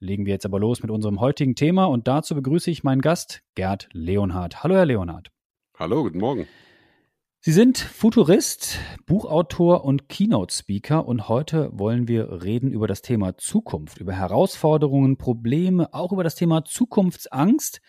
Legen wir jetzt aber los mit unserem heutigen Thema und dazu begrüße ich meinen Gast Gerd Leonhardt. Hallo, Herr Leonhardt. Hallo, guten Morgen. Sie sind Futurist, Buchautor und Keynote-Speaker und heute wollen wir reden über das Thema Zukunft, über Herausforderungen, Probleme, auch über das Thema Zukunftsangst,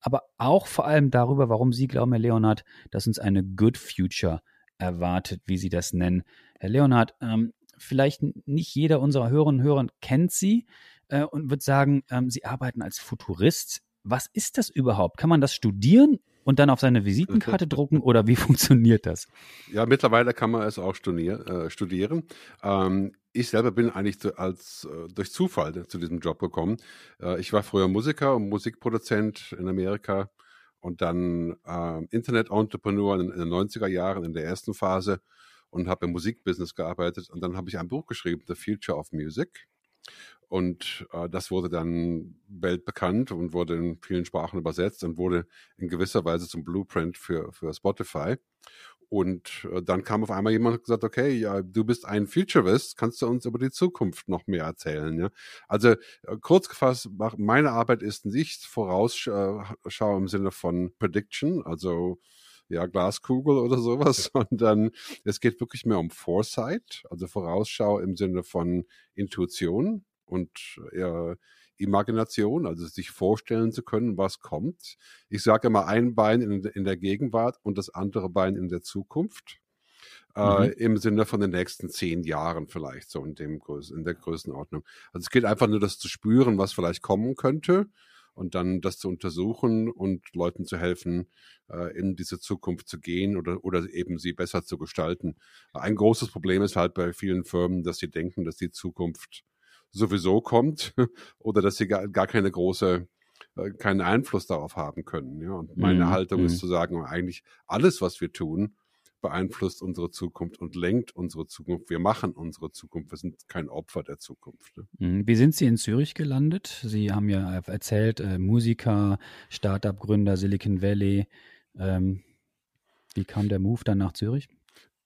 aber auch vor allem darüber, warum Sie glauben, Herr Leonhardt, dass uns eine Good Future erwartet, wie Sie das nennen. Herr Leonhardt, ähm, vielleicht nicht jeder unserer Hörerinnen und Hörer kennt Sie äh, und wird sagen, ähm, Sie arbeiten als Futurist. Was ist das überhaupt? Kann man das studieren und dann auf seine Visitenkarte drucken oder wie funktioniert das? Ja, mittlerweile kann man es auch studier, äh, studieren. Ähm, ich selber bin eigentlich zu, als äh, durch Zufall zu diesem Job gekommen. Äh, ich war früher Musiker und Musikproduzent in Amerika und dann äh, Internet-Entrepreneur in, in, den 90er Jahren in der ersten Phase und habe im Musikbusiness gearbeitet. Und dann habe ich ein Buch geschrieben, The Future of Music. Und äh, das wurde dann weltbekannt und wurde in vielen Sprachen übersetzt und wurde in gewisser Weise zum Blueprint für, für Spotify. Und äh, dann kam auf einmal jemand und gesagt, okay, ja, du bist ein Futurist, kannst du uns über die Zukunft noch mehr erzählen? Ja? Also äh, kurz gefasst, meine Arbeit ist nicht Vorausschau im Sinne von Prediction, also ja, Glaskugel oder sowas, sondern es geht wirklich mehr um Foresight, also Vorausschau im Sinne von Intuition und ja, Imagination, also sich vorstellen zu können, was kommt. Ich sage immer ein Bein in, in der Gegenwart und das andere Bein in der Zukunft. Äh, mhm. im Sinne von den nächsten zehn Jahren vielleicht, so in, dem, in der Größenordnung. Also es geht einfach nur das zu spüren, was vielleicht kommen könnte und dann das zu untersuchen und Leuten zu helfen, äh, in diese Zukunft zu gehen oder, oder eben sie besser zu gestalten. Ein großes Problem ist halt bei vielen Firmen, dass sie denken, dass die Zukunft sowieso kommt oder dass sie gar, gar keine große äh, keinen Einfluss darauf haben können. Ja? Und meine mhm. Haltung ist mhm. zu sagen, eigentlich alles, was wir tun, beeinflusst unsere Zukunft und lenkt unsere Zukunft. Wir machen unsere Zukunft. Wir sind kein Opfer der Zukunft. Ne? Mhm. Wie sind Sie in Zürich gelandet? Sie haben ja erzählt, äh, Musiker, Start-up-Gründer, Silicon Valley. Ähm, wie kam der Move dann nach Zürich?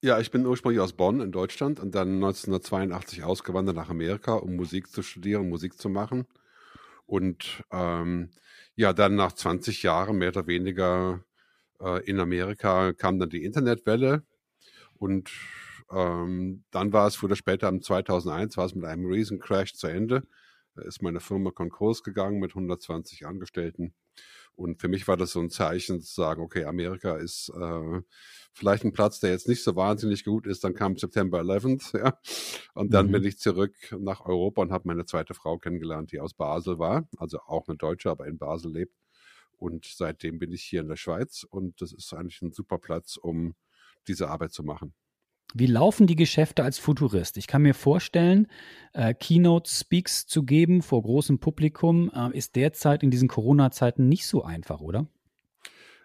Ja, ich bin ursprünglich aus Bonn in Deutschland und dann 1982 ausgewandert nach Amerika, um Musik zu studieren, Musik zu machen. Und ähm, ja, dann nach 20 Jahren mehr oder weniger äh, in Amerika kam dann die Internetwelle und ähm, dann war es früher später, im 2001 war es mit einem Riesencrash zu Ende. Da ist meine Firma Konkurs gegangen mit 120 Angestellten. Und für mich war das so ein Zeichen zu sagen, okay, Amerika ist äh, vielleicht ein Platz, der jetzt nicht so wahnsinnig gut ist. Dann kam September 11th, ja. Und dann mhm. bin ich zurück nach Europa und habe meine zweite Frau kennengelernt, die aus Basel war, also auch eine Deutsche, aber in Basel lebt. Und seitdem bin ich hier in der Schweiz und das ist eigentlich ein super Platz, um diese Arbeit zu machen. Wie laufen die Geschäfte als Futurist? Ich kann mir vorstellen, äh, Keynote-Speaks zu geben vor großem Publikum äh, ist derzeit in diesen Corona-Zeiten nicht so einfach, oder?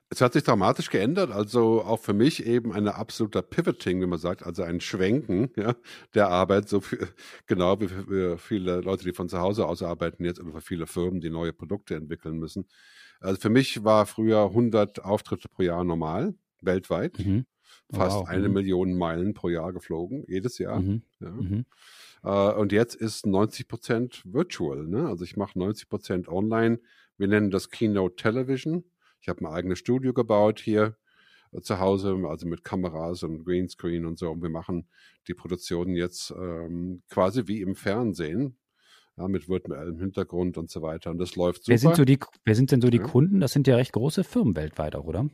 Es hat sich dramatisch geändert, also auch für mich eben ein absoluter Pivoting, wie man sagt, also ein Schwenken ja, der Arbeit, so viel, genau wie für viele Leute, die von zu Hause aus arbeiten jetzt oder für viele Firmen, die neue Produkte entwickeln müssen. Also für mich war früher 100 Auftritte pro Jahr normal, weltweit. Mhm. Fast wow. eine mhm. Million Meilen pro Jahr geflogen, jedes Jahr. Mhm. Ja. Mhm. Uh, und jetzt ist 90 Prozent virtual. Ne? Also ich mache 90 Prozent online. Wir nennen das Keynote Television. Ich habe mein eigenes Studio gebaut hier äh, zu Hause, also mit Kameras und Greenscreen und so. Und wir machen die Produktion jetzt ähm, quasi wie im Fernsehen. Ja, mit virtuellem Hintergrund und so weiter. Und das läuft super. Wer sind, so die, wer sind denn so die ja. Kunden? Das sind ja recht große Firmen weltweit auch, oder?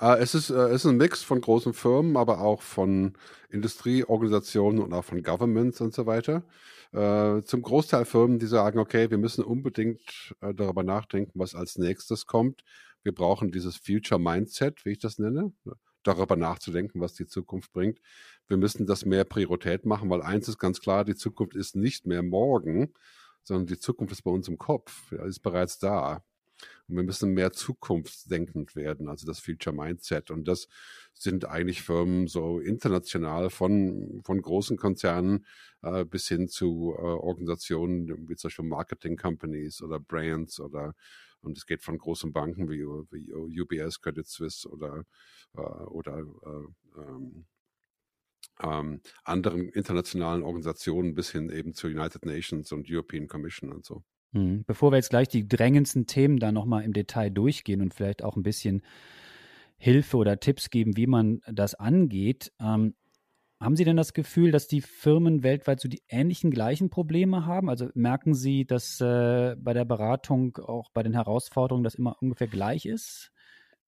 Äh, es, ist, äh, es ist ein Mix von großen Firmen, aber auch von Industrieorganisationen und auch von Governments und so weiter. Äh, zum Großteil Firmen, die sagen, okay, wir müssen unbedingt äh, darüber nachdenken, was als nächstes kommt. Wir brauchen dieses Future Mindset, wie ich das nenne, darüber nachzudenken, was die Zukunft bringt. Wir müssen das mehr Priorität machen, weil eins ist ganz klar, die Zukunft ist nicht mehr morgen, sondern die Zukunft ist bei uns im Kopf, ist bereits da. Und wir müssen mehr zukunftsdenkend werden, also das Future Mindset. Und das sind eigentlich Firmen so international von, von großen Konzernen äh, bis hin zu äh, Organisationen wie zum Beispiel Marketing Companies oder Brands oder und es geht von großen Banken wie, wie UBS, Credit Suisse oder, äh, oder äh, ähm, ähm, anderen internationalen Organisationen bis hin eben zu United Nations und European Commission und so. Mhm. Bevor wir jetzt gleich die drängendsten Themen da nochmal im Detail durchgehen und vielleicht auch ein bisschen Hilfe oder Tipps geben, wie man das angeht, ähm, haben Sie denn das Gefühl, dass die Firmen weltweit so die ähnlichen gleichen Probleme haben? Also merken Sie, dass äh, bei der Beratung auch bei den Herausforderungen das immer ungefähr gleich ist?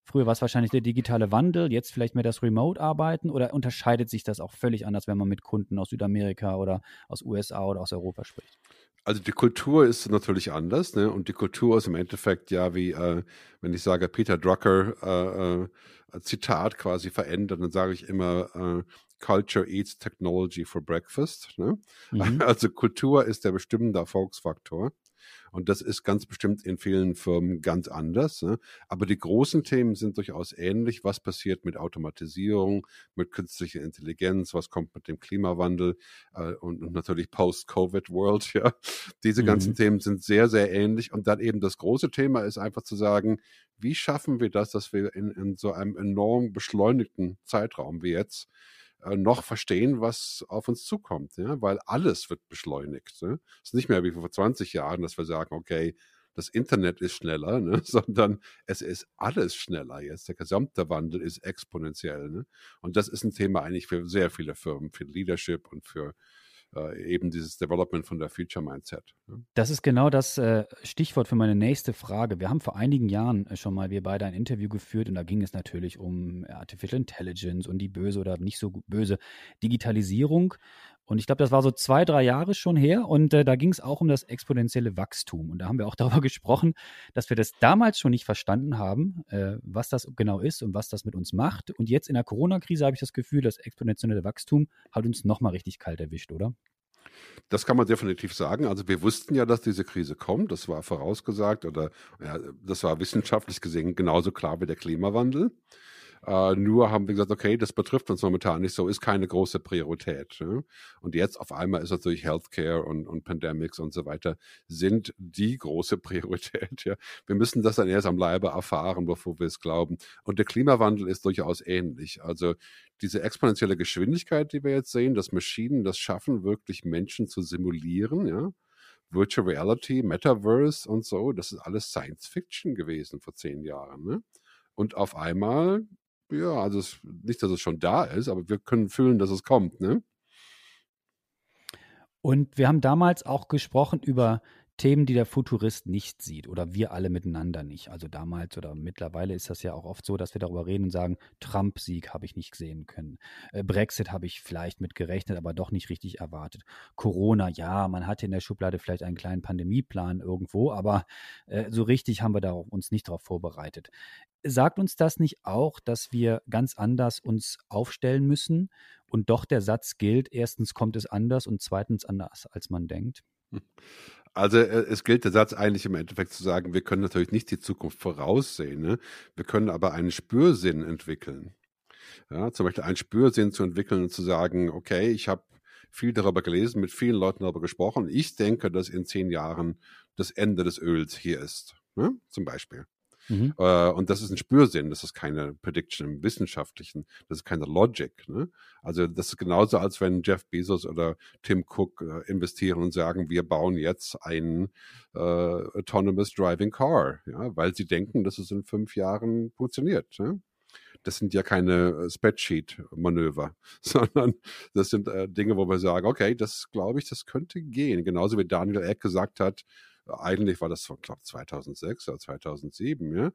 Früher war es wahrscheinlich der digitale Wandel, jetzt vielleicht mehr das Remote-Arbeiten oder unterscheidet sich das auch völlig anders, wenn man mit Kunden aus Südamerika oder aus USA oder aus Europa spricht? Also die Kultur ist natürlich anders, ne? Und die Kultur ist im Endeffekt ja wie, äh, wenn ich sage Peter Drucker äh, äh, Zitat quasi verändert, dann sage ich immer äh, Culture eats technology for breakfast. Ne? Mhm. Also Kultur ist der bestimmende Erfolgsfaktor. Und das ist ganz bestimmt in vielen Firmen ganz anders. Ne? Aber die großen Themen sind durchaus ähnlich. Was passiert mit Automatisierung, mit künstlicher Intelligenz? Was kommt mit dem Klimawandel? Äh, und, und, natürlich Post-Covid-World. Ja? Diese ganzen mhm. Themen sind sehr, sehr ähnlich. Und dann eben das große Thema ist einfach zu sagen, wie schaffen wir das, dass wir in, in so einem enorm beschleunigten Zeitraum wie jetzt noch verstehen, was auf uns zukommt, ja? weil alles wird beschleunigt. Ne? Es ist nicht mehr wie vor 20 Jahren, dass wir sagen, okay, das Internet ist schneller, ne? sondern es ist alles schneller jetzt. Der gesamte Wandel ist exponentiell. Ne? Und das ist ein Thema eigentlich für sehr viele Firmen, für Leadership und für äh, eben dieses Development von der Future Mindset. Ne? Das ist genau das äh, Stichwort für meine nächste Frage. Wir haben vor einigen Jahren äh, schon mal wir beide ein Interview geführt und da ging es natürlich um Artificial Intelligence und die böse oder nicht so böse Digitalisierung. Und ich glaube, das war so zwei, drei Jahre schon her. Und äh, da ging es auch um das exponentielle Wachstum. Und da haben wir auch darüber gesprochen, dass wir das damals schon nicht verstanden haben, äh, was das genau ist und was das mit uns macht. Und jetzt in der Corona-Krise habe ich das Gefühl, das exponentielle Wachstum hat uns nochmal richtig kalt erwischt, oder? Das kann man definitiv sagen. Also wir wussten ja, dass diese Krise kommt. Das war vorausgesagt oder ja, das war wissenschaftlich gesehen genauso klar wie der Klimawandel. Äh, nur haben wir gesagt, okay, das betrifft uns momentan nicht so, ist keine große Priorität. Ne? Und jetzt auf einmal ist natürlich Healthcare und, und Pandemics und so weiter sind die große Priorität. Ja? Wir müssen das dann erst am Leibe erfahren, bevor wir es glauben. Und der Klimawandel ist durchaus ähnlich. Also diese exponentielle Geschwindigkeit, die wir jetzt sehen, dass Maschinen das schaffen, wirklich Menschen zu simulieren, ja, Virtual Reality, Metaverse und so, das ist alles Science Fiction gewesen vor zehn Jahren. Ne? Und auf einmal ja, also es, nicht, dass es schon da ist, aber wir können fühlen, dass es kommt, ne? Und wir haben damals auch gesprochen über Themen, die der Futurist nicht sieht oder wir alle miteinander nicht. Also damals oder mittlerweile ist das ja auch oft so, dass wir darüber reden und sagen, Trump-Sieg habe ich nicht sehen können. Äh, Brexit habe ich vielleicht mit gerechnet, aber doch nicht richtig erwartet. Corona, ja, man hatte in der Schublade vielleicht einen kleinen Pandemieplan irgendwo, aber äh, so richtig haben wir da uns nicht darauf vorbereitet. Sagt uns das nicht auch, dass wir ganz anders uns aufstellen müssen und doch der Satz gilt, erstens kommt es anders und zweitens anders, als man denkt? Also äh, es gilt der Satz eigentlich im Endeffekt zu sagen, wir können natürlich nicht die Zukunft voraussehen, ne? wir können aber einen Spürsinn entwickeln. Ja, zum Beispiel einen Spürsinn zu entwickeln und zu sagen, okay, ich habe viel darüber gelesen, mit vielen Leuten darüber gesprochen. Ich denke, dass in zehn Jahren das Ende des Öls hier ist. Ne? Zum Beispiel. Mhm. Äh, und das ist ein Spürsinn, das ist keine Prediction im Wissenschaftlichen, das ist keine Logic. Ne? Also das ist genauso, als wenn Jeff Bezos oder Tim Cook äh, investieren und sagen, wir bauen jetzt ein äh, autonomous driving car, ja, weil sie denken, dass es in fünf Jahren funktioniert. Ne? das sind ja keine äh, Spreadsheet-Manöver, sondern das sind äh, Dinge, wo wir sagen, okay, das glaube ich, das könnte gehen. Genauso wie Daniel Eck gesagt hat, eigentlich war das, glaube 2006 oder 2007, ja.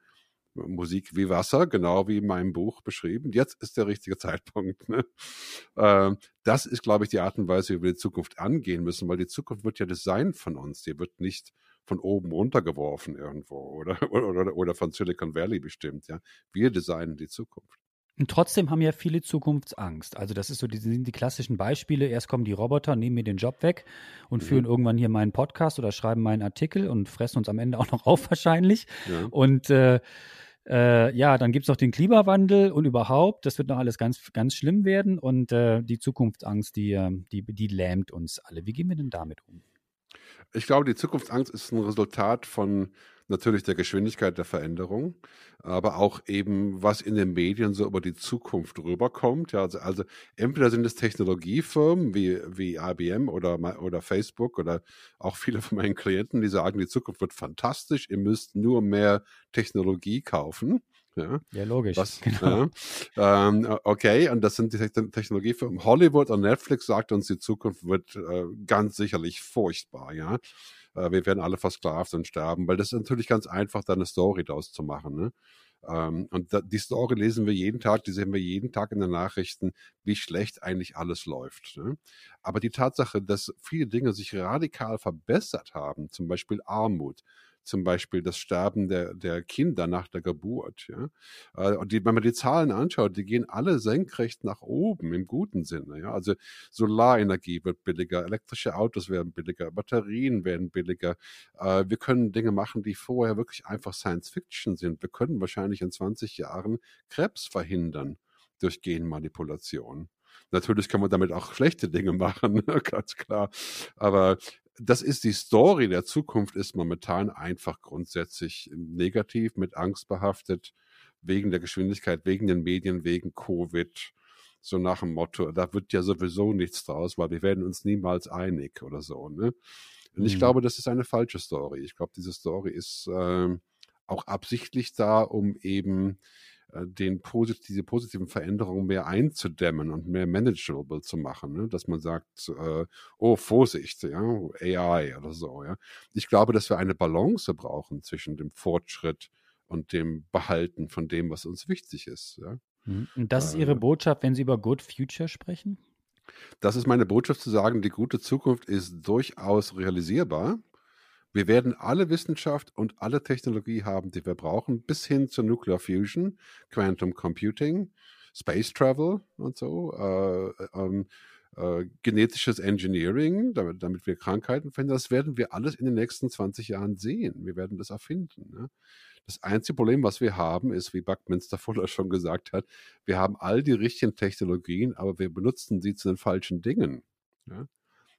Musik wie Wasser, genau wie in meinem Buch beschrieben. Jetzt ist der richtige Zeitpunkt. Ne? Ähm, das ist, glaube ich, die Art und Weise, wie wir die Zukunft angehen müssen, weil die Zukunft wird ja designt von uns. Die wird nicht von oben runtergeworfen irgendwo oder, oder, oder von Silicon Valley bestimmt. Ja? Wir designen die Zukunft. Und trotzdem haben ja viele Zukunftsangst. Also das ist so, die sind die klassischen Beispiele. Erst kommen die Roboter, nehmen mir den Job weg und mhm. führen irgendwann hier meinen Podcast oder schreiben meinen Artikel und fressen uns am Ende auch noch auf wahrscheinlich. Ja. Und äh, äh, ja, dann gibt es noch den Klimawandel und überhaupt, das wird noch alles ganz, ganz schlimm werden und äh, die Zukunftsangst, die, äh, die, die lähmt uns alle. Wie gehen wir denn damit um? Ich glaube, die Zukunftsangst ist ein Resultat von natürlich der Geschwindigkeit der Veränderung, aber auch eben, was in den Medien so über die Zukunft rüberkommt. Ja, also, also entweder sind es Technologiefirmen wie, wie IBM oder, oder Facebook oder auch viele von meinen Klienten, die sagen, die Zukunft wird fantastisch, ihr müsst nur mehr Technologie kaufen. Ja, ja logisch. Was, genau. Ja, ähm, okay, und das sind die Technologiefirmen. Hollywood und Netflix sagt uns, die Zukunft wird äh, ganz sicherlich furchtbar, ja. Äh, wir werden alle versklavt und sterben, weil das ist natürlich ganz einfach, da eine Story daraus zu machen. Ne? Ähm, und da, die Story lesen wir jeden Tag, die sehen wir jeden Tag in den Nachrichten, wie schlecht eigentlich alles läuft. Ne? Aber die Tatsache, dass viele Dinge sich radikal verbessert haben, zum Beispiel Armut, zum Beispiel das Sterben der, der Kinder nach der Geburt. Ja? Äh, und die, wenn man die Zahlen anschaut, die gehen alle senkrecht nach oben im guten Sinne. Ja? Also Solarenergie wird billiger, elektrische Autos werden billiger, Batterien werden billiger. Äh, wir können Dinge machen, die vorher wirklich einfach Science Fiction sind. Wir können wahrscheinlich in 20 Jahren Krebs verhindern durch Genmanipulation. Natürlich kann man damit auch schlechte Dinge machen, ganz klar. Aber das ist die Story der Zukunft, ist momentan einfach grundsätzlich negativ, mit Angst behaftet, wegen der Geschwindigkeit, wegen den Medien, wegen Covid. So nach dem Motto, da wird ja sowieso nichts draus, weil wir werden uns niemals einig oder so. Ne? Und ich mhm. glaube, das ist eine falsche Story. Ich glaube, diese Story ist äh, auch absichtlich da, um eben den posit diese positiven Veränderungen mehr einzudämmen und mehr manageable zu machen, ne? dass man sagt, äh, oh Vorsicht, ja, AI oder so. Ja. Ich glaube, dass wir eine Balance brauchen zwischen dem Fortschritt und dem Behalten von dem, was uns wichtig ist. Ja. Mhm. Und das ist Ihre äh, Botschaft, wenn Sie über Good Future sprechen? Das ist meine Botschaft zu sagen, die gute Zukunft ist durchaus realisierbar. Wir werden alle Wissenschaft und alle Technologie haben, die wir brauchen, bis hin zur Nuclear Fusion, Quantum Computing, Space Travel und so, äh, ähm, äh, genetisches Engineering, damit, damit, wir Krankheiten finden. Das werden wir alles in den nächsten 20 Jahren sehen. Wir werden das erfinden. Ne? Das einzige Problem, was wir haben, ist, wie Buckminster Fuller schon gesagt hat, wir haben all die richtigen Technologien, aber wir benutzen sie zu den falschen Dingen. Ja?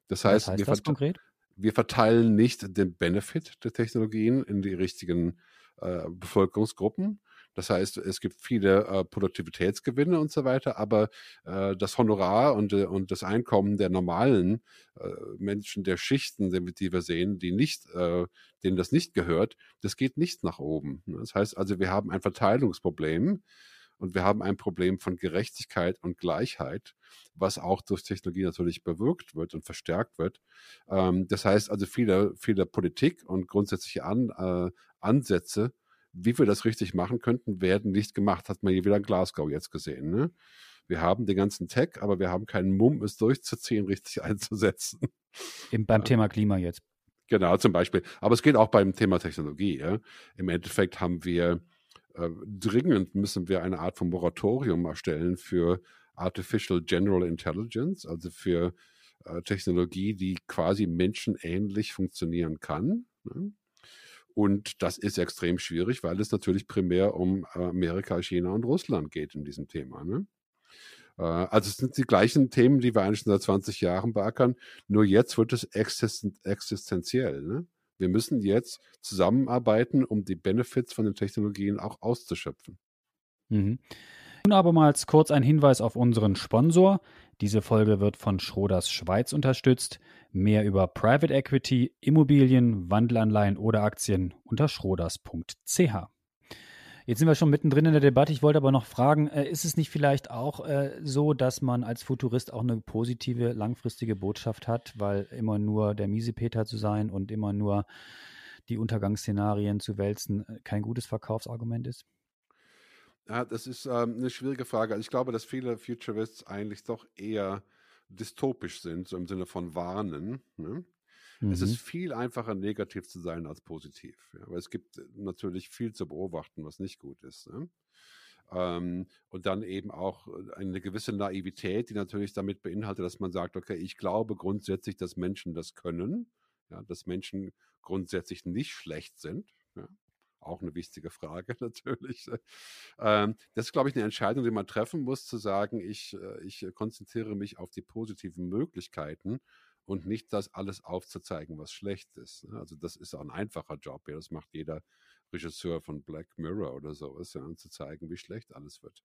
Das heißt, was heißt das konkret? Wir verteilen nicht den Benefit der Technologien in die richtigen äh, Bevölkerungsgruppen. Das heißt, es gibt viele äh, Produktivitätsgewinne und so weiter, aber äh, das Honorar und, äh, und das Einkommen der normalen äh, Menschen, der Schichten, die wir sehen, die nicht, äh, denen das nicht gehört, das geht nicht nach oben. Das heißt also, wir haben ein Verteilungsproblem und wir haben ein Problem von Gerechtigkeit und Gleichheit, was auch durch Technologie natürlich bewirkt wird und verstärkt wird. Ähm, das heißt also, viele, viele Politik und grundsätzliche An, äh, Ansätze, wie wir das richtig machen könnten, werden nicht gemacht. Hat man hier wieder in Glasgow jetzt gesehen. Ne? Wir haben den ganzen Tech, aber wir haben keinen Mumm, es durchzuziehen, richtig einzusetzen. Eben beim Thema Klima jetzt. Genau, zum Beispiel. Aber es geht auch beim Thema Technologie. Ja? Im Endeffekt haben wir äh, dringend müssen wir eine Art von Moratorium erstellen für Artificial General Intelligence, also für äh, Technologie, die quasi menschenähnlich funktionieren kann. Ne? Und das ist extrem schwierig, weil es natürlich primär um Amerika, China und Russland geht in diesem Thema. Ne? Äh, also es sind die gleichen Themen, die wir eigentlich schon seit 20 Jahren beackern, nur jetzt wird es existenziell. Ne? Wir müssen jetzt zusammenarbeiten, um die Benefits von den Technologien auch auszuschöpfen. Mhm. Nun abermals kurz ein Hinweis auf unseren Sponsor. Diese Folge wird von Schroders Schweiz unterstützt. Mehr über Private Equity, Immobilien, Wandelanleihen oder Aktien unter schroders.ch. Jetzt sind wir schon mittendrin in der Debatte. Ich wollte aber noch fragen, äh, ist es nicht vielleicht auch äh, so, dass man als Futurist auch eine positive, langfristige Botschaft hat, weil immer nur der Miesepeter zu sein und immer nur die Untergangsszenarien zu wälzen äh, kein gutes Verkaufsargument ist? Ja, das ist ähm, eine schwierige Frage. Also ich glaube, dass viele Futurists eigentlich doch eher dystopisch sind, so im Sinne von warnen. Ne? Mhm. Es ist mhm. viel einfacher, negativ zu sein als positiv. Ja, weil es gibt natürlich viel zu beobachten, was nicht gut ist. Ne? Ähm, und dann eben auch eine gewisse Naivität, die natürlich damit beinhaltet, dass man sagt, okay, ich glaube grundsätzlich, dass Menschen das können, ja, dass Menschen grundsätzlich nicht schlecht sind. Ja. Auch eine wichtige Frage natürlich. Ähm, das ist, glaube ich, eine Entscheidung, die man treffen muss, zu sagen, ich, äh, ich konzentriere mich auf die positiven Möglichkeiten und nicht das alles aufzuzeigen, was schlecht ist. Ne? Also das ist auch ein einfacher Job. Ja. Das macht jeder Regisseur von Black Mirror oder sowas, ja, zu zeigen, wie schlecht alles wird.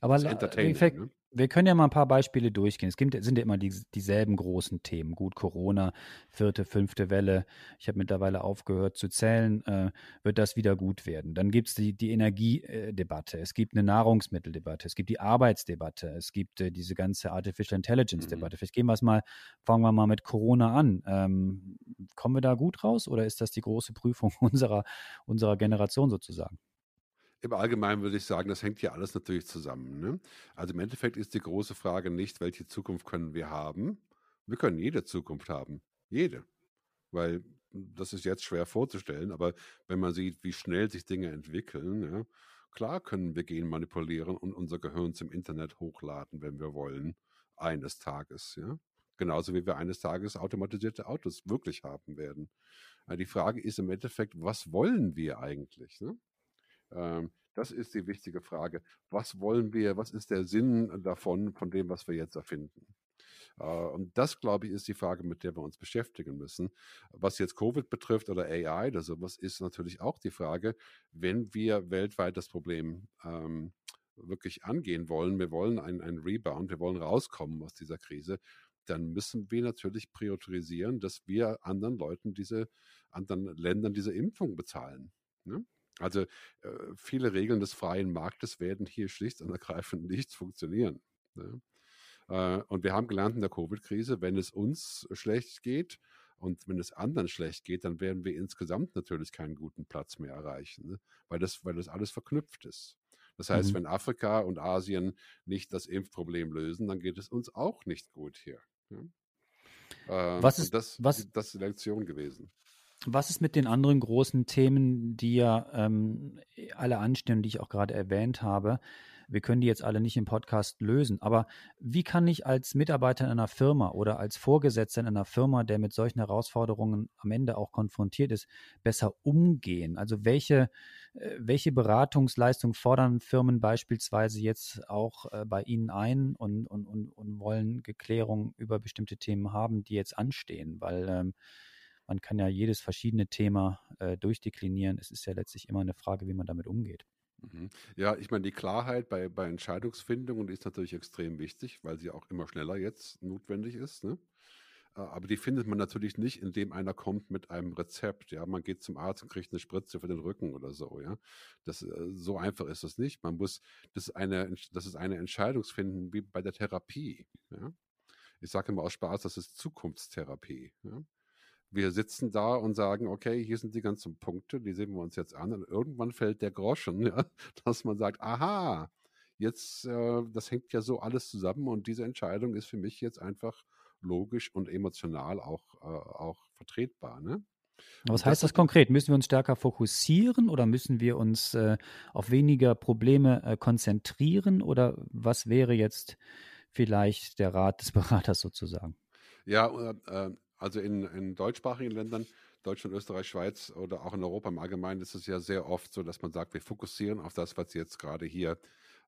Aber wir, ne? wir, können ja mal ein paar Beispiele durchgehen. Es gibt, sind ja immer die, dieselben großen Themen. Gut, Corona, vierte, fünfte Welle. Ich habe mittlerweile aufgehört zu zählen. Äh, wird das wieder gut werden? Dann gibt es die, die Energiedebatte. Es gibt eine Nahrungsmitteldebatte. Es gibt die Arbeitsdebatte. Es gibt äh, diese ganze Artificial Intelligence-Debatte. Mhm. Vielleicht gehen wir es mal, fangen wir mal mit Corona an. Ähm, kommen wir da gut raus oder ist das die große Prüfung unserer, unserer Generation sozusagen? Im Allgemeinen würde ich sagen, das hängt ja alles natürlich zusammen. Ne? Also im Endeffekt ist die große Frage nicht, welche Zukunft können wir haben. Wir können jede Zukunft haben. Jede. Weil das ist jetzt schwer vorzustellen, aber wenn man sieht, wie schnell sich Dinge entwickeln, ja, klar können wir Gen manipulieren und unser Gehirn zum Internet hochladen, wenn wir wollen, eines Tages. Ja? Genauso wie wir eines Tages automatisierte Autos wirklich haben werden. Die Frage ist im Endeffekt, was wollen wir eigentlich? Ne? Ähm, das ist die wichtige Frage. Was wollen wir, was ist der Sinn davon, von dem, was wir jetzt erfinden? Äh, und das, glaube ich, ist die Frage, mit der wir uns beschäftigen müssen. Was jetzt Covid betrifft oder AI oder sowas, ist natürlich auch die Frage, wenn wir weltweit das Problem ähm, wirklich angehen wollen, wir wollen einen Rebound, wir wollen rauskommen aus dieser Krise, dann müssen wir natürlich priorisieren, dass wir anderen Leuten diese, anderen Ländern diese Impfung bezahlen. Ne? Also äh, viele Regeln des freien Marktes werden hier schlicht und ergreifend nicht funktionieren. Ne? Äh, und wir haben gelernt in der Covid-Krise, wenn es uns schlecht geht und wenn es anderen schlecht geht, dann werden wir insgesamt natürlich keinen guten Platz mehr erreichen, ne? weil, das, weil das alles verknüpft ist. Das heißt, mhm. wenn Afrika und Asien nicht das Impfproblem lösen, dann geht es uns auch nicht gut hier. Ne? Äh, was ist das, was, das ist die Lektion gewesen? Was ist mit den anderen großen Themen, die ja ähm, alle anstehen, die ich auch gerade erwähnt habe? Wir können die jetzt alle nicht im Podcast lösen, aber wie kann ich als Mitarbeiter in einer Firma oder als Vorgesetzter in einer Firma, der mit solchen Herausforderungen am Ende auch konfrontiert ist, besser umgehen? Also welche, äh, welche Beratungsleistung fordern Firmen beispielsweise jetzt auch äh, bei Ihnen ein und, und, und, und wollen Geklärung über bestimmte Themen haben, die jetzt anstehen? Weil ähm, man kann ja jedes verschiedene Thema äh, durchdeklinieren. Es ist ja letztlich immer eine Frage, wie man damit umgeht. Mhm. Ja, ich meine, die Klarheit bei, bei Entscheidungsfindung ist natürlich extrem wichtig, weil sie auch immer schneller jetzt notwendig ist. Ne? Äh, aber die findet man natürlich nicht, indem einer kommt mit einem Rezept. Ja, man geht zum Arzt und kriegt eine Spritze für den Rücken oder so. Ja, das äh, so einfach ist es nicht. Man muss, das ist eine, das ist eine Entscheidungsfinden wie bei der Therapie. Ja, ich sage immer aus Spaß, das ist Zukunftstherapie. Ja? Wir sitzen da und sagen, okay, hier sind die ganzen Punkte, die sehen wir uns jetzt an. Und irgendwann fällt der Groschen, ja, dass man sagt, aha, jetzt, äh, das hängt ja so alles zusammen und diese Entscheidung ist für mich jetzt einfach logisch und emotional auch, äh, auch vertretbar. Ne? Was heißt das, das konkret? Müssen wir uns stärker fokussieren oder müssen wir uns äh, auf weniger Probleme äh, konzentrieren oder was wäre jetzt vielleicht der Rat des Beraters sozusagen? Ja, äh, also in, in deutschsprachigen Ländern, Deutschland, Österreich, Schweiz oder auch in Europa im Allgemeinen ist es ja sehr oft so, dass man sagt, wir fokussieren auf das, was jetzt gerade hier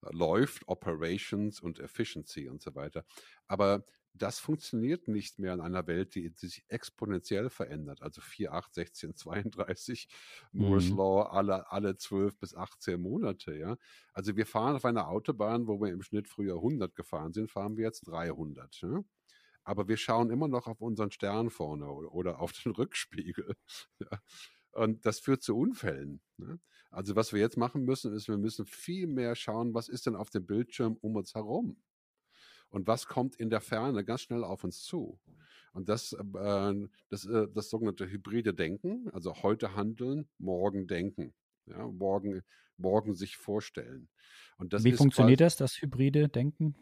äh, läuft, Operations und Efficiency und so weiter. Aber das funktioniert nicht mehr in einer Welt, die, die sich exponentiell verändert. Also 4, 8, 16, 32, Moore's mhm. Law alle, alle 12 bis 18 Monate. Ja? Also wir fahren auf einer Autobahn, wo wir im Schnitt früher 100 gefahren sind, fahren wir jetzt 300. Ja? Aber wir schauen immer noch auf unseren Stern vorne oder auf den Rückspiegel. Ja. Und das führt zu Unfällen. Ne? Also was wir jetzt machen müssen, ist, wir müssen viel mehr schauen, was ist denn auf dem Bildschirm um uns herum? Und was kommt in der Ferne ganz schnell auf uns zu? Und das, äh, das, äh, das sogenannte hybride Denken, also heute handeln, morgen denken. Ja, morgen, morgen sich vorstellen. Und das Wie funktioniert das, das hybride Denken?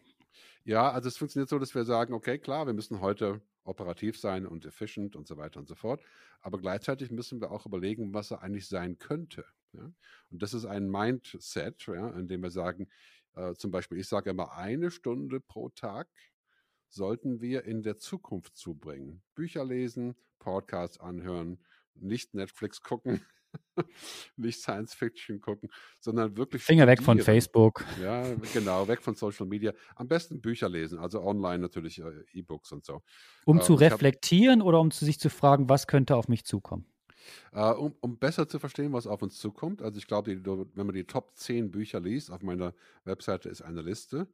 Ja, also es funktioniert so, dass wir sagen, okay, klar, wir müssen heute operativ sein und efficient und so weiter und so fort. Aber gleichzeitig müssen wir auch überlegen, was er eigentlich sein könnte. Ja? Und das ist ein Mindset, ja, in dem wir sagen, äh, zum Beispiel, ich sage immer, eine Stunde pro Tag sollten wir in der Zukunft zubringen. Bücher lesen, Podcasts anhören, nicht Netflix gucken, nicht Science Fiction gucken, sondern wirklich. Finger studieren. weg von Facebook. Ja, genau, weg von Social Media. Am besten Bücher lesen, also online natürlich äh, E-Books und so. Um äh, zu reflektieren hab, oder um sich zu fragen, was könnte auf mich zukommen? Uh, um, um, besser zu verstehen, was auf uns zukommt. Also ich glaube, wenn man die Top 10 Bücher liest, auf meiner Webseite ist eine Liste,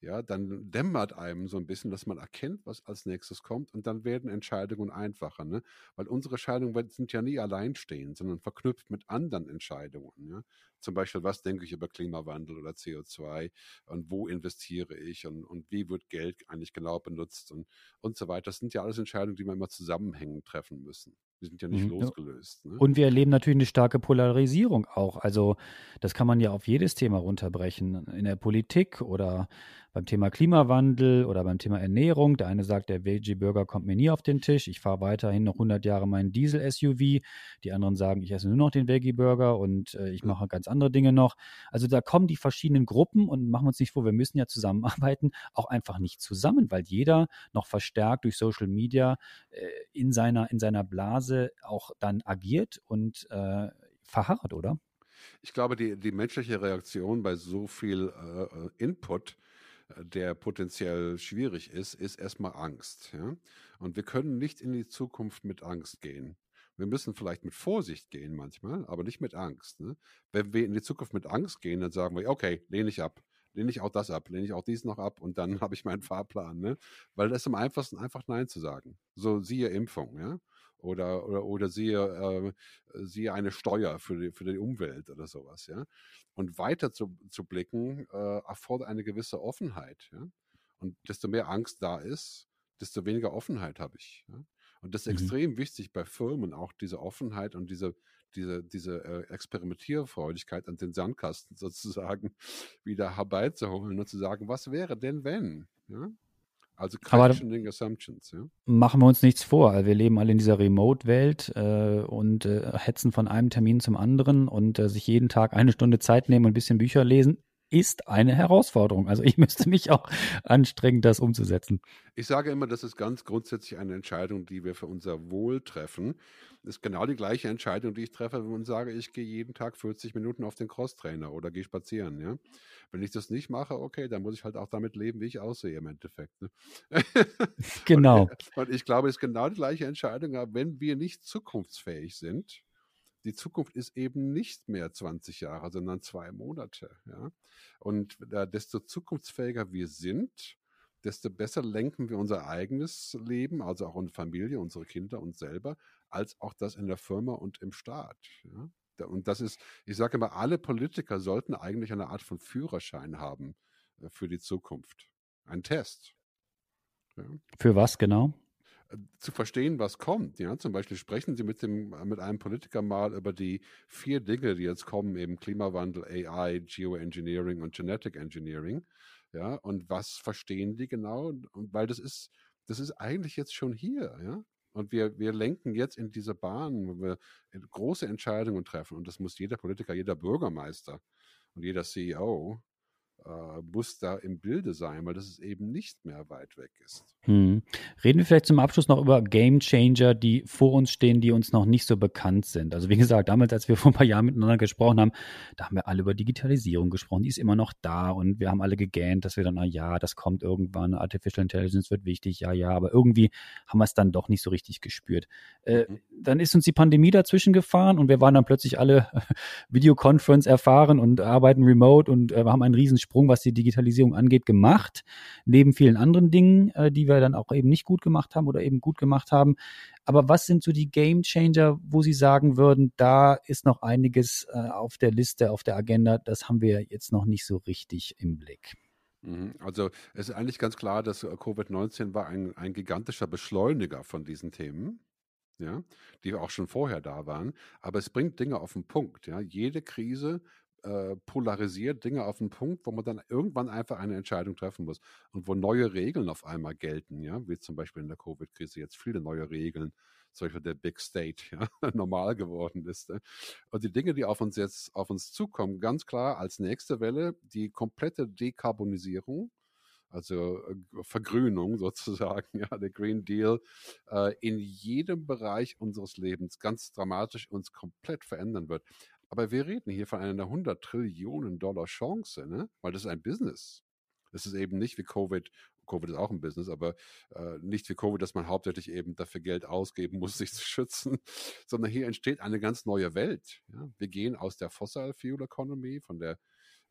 ja, dann dämmert einem so ein bisschen, dass man erkennt, was als nächstes kommt und dann werden Entscheidungen einfacher, ne? Weil unsere Entscheidungen sind ja nie alleinstehend, sondern verknüpft mit anderen Entscheidungen, ja? Zum Beispiel, was denke ich über Klimawandel oder CO2 und wo investiere ich und, und wie wird Geld eigentlich genau benutzt und, und so weiter. Das sind ja alles Entscheidungen, die wir immer zusammenhängend treffen müssen. Die sind ja nicht mhm. losgelöst. Ne? Und wir erleben natürlich eine starke Polarisierung auch. Also das kann man ja auf jedes Thema runterbrechen. In der Politik oder beim Thema Klimawandel oder beim Thema Ernährung. Der eine sagt, der Veggie-Burger kommt mir nie auf den Tisch. Ich fahre weiterhin noch 100 Jahre meinen Diesel-SUV. Die anderen sagen, ich esse nur noch den Veggie-Burger und äh, ich mache ganz andere Dinge noch. Also da kommen die verschiedenen Gruppen und machen uns nicht vor, wir müssen ja zusammenarbeiten, auch einfach nicht zusammen, weil jeder noch verstärkt durch Social Media äh, in, seiner, in seiner Blase auch dann agiert und äh, verharrt, oder? Ich glaube, die, die menschliche Reaktion bei so viel äh, äh Input der potenziell schwierig ist, ist erstmal Angst. Ja? Und wir können nicht in die Zukunft mit Angst gehen. Wir müssen vielleicht mit Vorsicht gehen manchmal, aber nicht mit Angst. Ne? Wenn wir in die Zukunft mit Angst gehen, dann sagen wir, okay, lehne ich ab. Lehne ich auch das ab, lehne ich auch dies noch ab und dann habe ich meinen Fahrplan. Ne? Weil das ist am einfachsten, einfach Nein zu sagen. So siehe Impfung, ja oder, oder, oder siehe, äh, siehe eine Steuer für die, für die Umwelt oder sowas, ja. Und weiter zu, zu blicken, äh, erfordert eine gewisse Offenheit, ja. Und desto mehr Angst da ist, desto weniger Offenheit habe ich. Ja? Und das ist mhm. extrem wichtig bei Firmen, auch diese Offenheit und diese, diese, diese äh, Experimentierfreudigkeit an den Sandkasten sozusagen wieder herbeizuholen und zu sagen, was wäre denn wenn? Ja? Also Questioning Assumptions, ja. Machen wir uns nichts vor. Wir leben alle in dieser Remote-Welt äh, und äh, hetzen von einem Termin zum anderen und äh, sich jeden Tag eine Stunde Zeit nehmen und ein bisschen Bücher lesen, ist eine Herausforderung. Also ich müsste mich auch anstrengen, das umzusetzen. Ich sage immer, das ist ganz grundsätzlich eine Entscheidung, die wir für unser Wohl treffen. Das ist genau die gleiche Entscheidung, die ich treffe, wenn man sage, ich gehe jeden Tag 40 Minuten auf den Crosstrainer oder gehe spazieren. Ja? Wenn ich das nicht mache, okay, dann muss ich halt auch damit leben, wie ich aussehe im Endeffekt. Ne? Genau. und, und ich glaube, es ist genau die gleiche Entscheidung, wenn wir nicht zukunftsfähig sind, die Zukunft ist eben nicht mehr 20 Jahre, sondern zwei Monate. Ja? Und äh, desto zukunftsfähiger wir sind, desto besser lenken wir unser eigenes Leben, also auch unsere Familie, unsere Kinder, uns selber, als auch das in der Firma und im Staat. Ja? Und das ist, ich sage immer, alle Politiker sollten eigentlich eine Art von Führerschein haben äh, für die Zukunft. Ein Test. Ja? Für was genau? Zu verstehen, was kommt. Ja, zum Beispiel sprechen Sie mit dem mit einem Politiker mal über die vier Dinge, die jetzt kommen, eben Klimawandel, AI, Geoengineering und Genetic Engineering. Ja, und was verstehen die genau? Weil das ist, das ist eigentlich jetzt schon hier, ja. Und wir, wir lenken jetzt in diese Bahn, wo wir große Entscheidungen treffen. Und das muss jeder Politiker, jeder Bürgermeister und jeder CEO äh, muss da im Bilde sein, weil das ist eben nicht mehr weit weg ist. Hm. Reden wir vielleicht zum Abschluss noch über Game Changer, die vor uns stehen, die uns noch nicht so bekannt sind. Also wie gesagt, damals, als wir vor ein paar Jahren miteinander gesprochen haben, da haben wir alle über Digitalisierung gesprochen. Die ist immer noch da und wir haben alle gegähnt, dass wir dann, na ja, das kommt irgendwann, Artificial Intelligence wird wichtig, ja, ja, aber irgendwie haben wir es dann doch nicht so richtig gespürt. Äh, mhm. Dann ist uns die Pandemie dazwischen gefahren und wir waren dann plötzlich alle Videoconference erfahren und arbeiten remote und äh, haben einen riesen Sprung, was die Digitalisierung angeht, gemacht, neben vielen anderen Dingen, äh, die wir dann auch eben nicht gut gemacht haben oder eben gut gemacht haben. Aber was sind so die Game Changer, wo Sie sagen würden, da ist noch einiges äh, auf der Liste, auf der Agenda, das haben wir jetzt noch nicht so richtig im Blick? Mhm. Also es ist eigentlich ganz klar, dass Covid-19 war ein, ein gigantischer Beschleuniger von diesen Themen ja, die auch schon vorher da waren. Aber es bringt Dinge auf den Punkt. Ja. Jede Krise äh, polarisiert Dinge auf den Punkt, wo man dann irgendwann einfach eine Entscheidung treffen muss und wo neue Regeln auf einmal gelten, ja, wie zum Beispiel in der Covid-Krise jetzt viele neue Regeln, zum Beispiel der Big State, ja, normal geworden ist. Ne? Und die Dinge, die auf uns jetzt auf uns zukommen, ganz klar als nächste Welle die komplette Dekarbonisierung also äh, Vergrünung sozusagen, ja, der Green Deal äh, in jedem Bereich unseres Lebens ganz dramatisch uns komplett verändern wird. Aber wir reden hier von einer 100 Trillionen Dollar Chance, ne? weil das ist ein Business. Es ist eben nicht wie Covid. Covid ist auch ein Business, aber äh, nicht wie Covid, dass man hauptsächlich eben dafür Geld ausgeben muss, sich zu schützen, sondern hier entsteht eine ganz neue Welt. Ja? Wir gehen aus der Fossil Fuel Economy, von der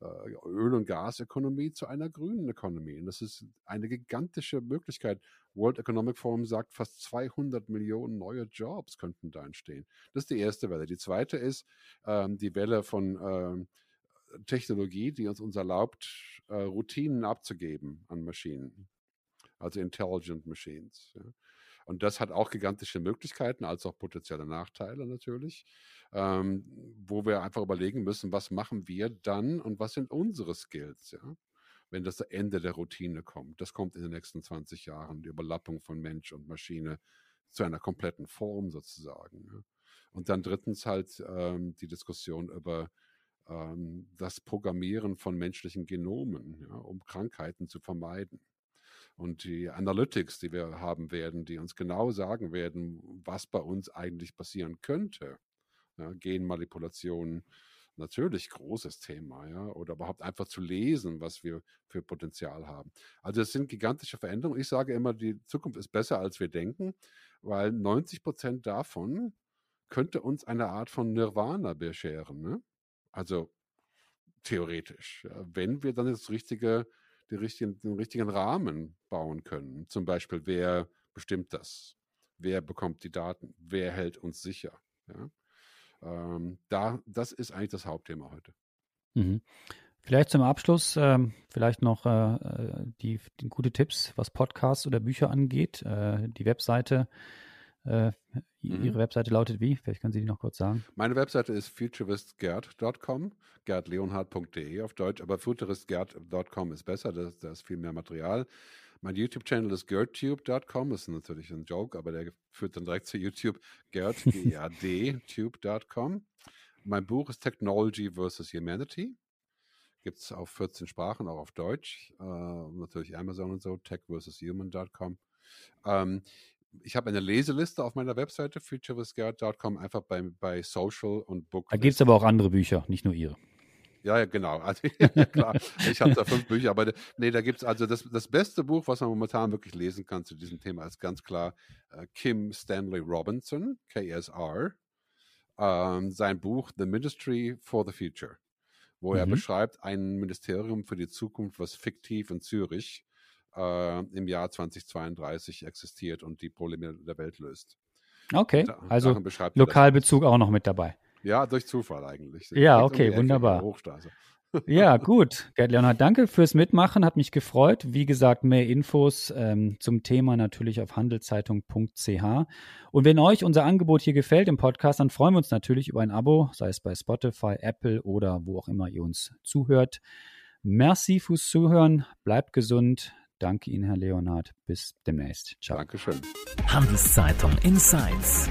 Öl- und Gasökonomie zu einer grünen Ökonomie. Und das ist eine gigantische Möglichkeit. World Economic Forum sagt, fast 200 Millionen neue Jobs könnten da entstehen. Das ist die erste Welle. Die zweite ist ähm, die Welle von ähm, Technologie, die uns, uns erlaubt, äh, Routinen abzugeben an Maschinen. Also Intelligent Machines. Ja. Und das hat auch gigantische Möglichkeiten, als auch potenzielle Nachteile natürlich, ähm, wo wir einfach überlegen müssen, was machen wir dann und was sind unsere Skills, ja? wenn das Ende der Routine kommt. Das kommt in den nächsten 20 Jahren, die Überlappung von Mensch und Maschine zu einer kompletten Form sozusagen. Ja? Und dann drittens halt ähm, die Diskussion über ähm, das Programmieren von menschlichen Genomen, ja, um Krankheiten zu vermeiden und die Analytics, die wir haben werden, die uns genau sagen werden, was bei uns eigentlich passieren könnte. Ja, Genmanipulation, natürlich großes Thema, ja, oder überhaupt einfach zu lesen, was wir für Potenzial haben. Also es sind gigantische Veränderungen. Ich sage immer, die Zukunft ist besser, als wir denken, weil 90 Prozent davon könnte uns eine Art von Nirvana bescheren. Ne? Also theoretisch, ja, wenn wir dann das richtige die richtigen, den richtigen Rahmen bauen können. Zum Beispiel, wer bestimmt das? Wer bekommt die Daten? Wer hält uns sicher? Ja? Ähm, da, das ist eigentlich das Hauptthema heute. Mhm. Vielleicht zum Abschluss, ähm, vielleicht noch äh, äh die, die, gute Tipps, was Podcasts oder Bücher angeht. Äh, die Webseite äh, mhm. Ihre Webseite lautet wie? Vielleicht können Sie die noch kurz sagen. Meine Webseite ist futuristgerd.com, gerdleonhard.de auf Deutsch, aber futuristgerd.com ist besser, da ist viel mehr Material. Mein YouTube-Channel ist gerdtube.com, ist natürlich ein Joke, aber der führt dann direkt zu YouTube, gerd, G-E-R-D, tube.com. Mein Buch ist Technology versus Humanity. Gibt es auf 14 Sprachen, auch auf Deutsch. Äh, natürlich Amazon und so, tech versus human.com. Ähm, ich habe eine Leseliste auf meiner Webseite futurewithgerd.com, einfach bei, bei Social und Book. Da gibt es aber auch andere Bücher, nicht nur Ihre. Ja, ja, genau. Also, ja, klar. Ich habe da fünf Bücher, aber nee, da gibt es also das, das beste Buch, was man momentan wirklich lesen kann zu diesem Thema, ist ganz klar äh, Kim Stanley Robinson, KSR. Ähm, sein Buch The Ministry for the Future, wo mhm. er beschreibt ein Ministerium für die Zukunft, was fiktiv in Zürich äh, im Jahr 2032 existiert und die Probleme der Welt löst. Okay, da, also Lokalbezug auch noch mit dabei. Ja, durch Zufall eigentlich. Ja, okay, wunderbar. Ja, gut. Gerd Leonhard, danke fürs Mitmachen, hat mich gefreut. Wie gesagt, mehr Infos ähm, zum Thema natürlich auf handelszeitung.ch. Und wenn euch unser Angebot hier gefällt im Podcast, dann freuen wir uns natürlich über ein Abo, sei es bei Spotify, Apple oder wo auch immer ihr uns zuhört. Merci fürs Zuhören, bleibt gesund, Danke Ihnen, Herr Leonhard. Bis demnächst. Ciao. Dankeschön. Handelszeitung Insights.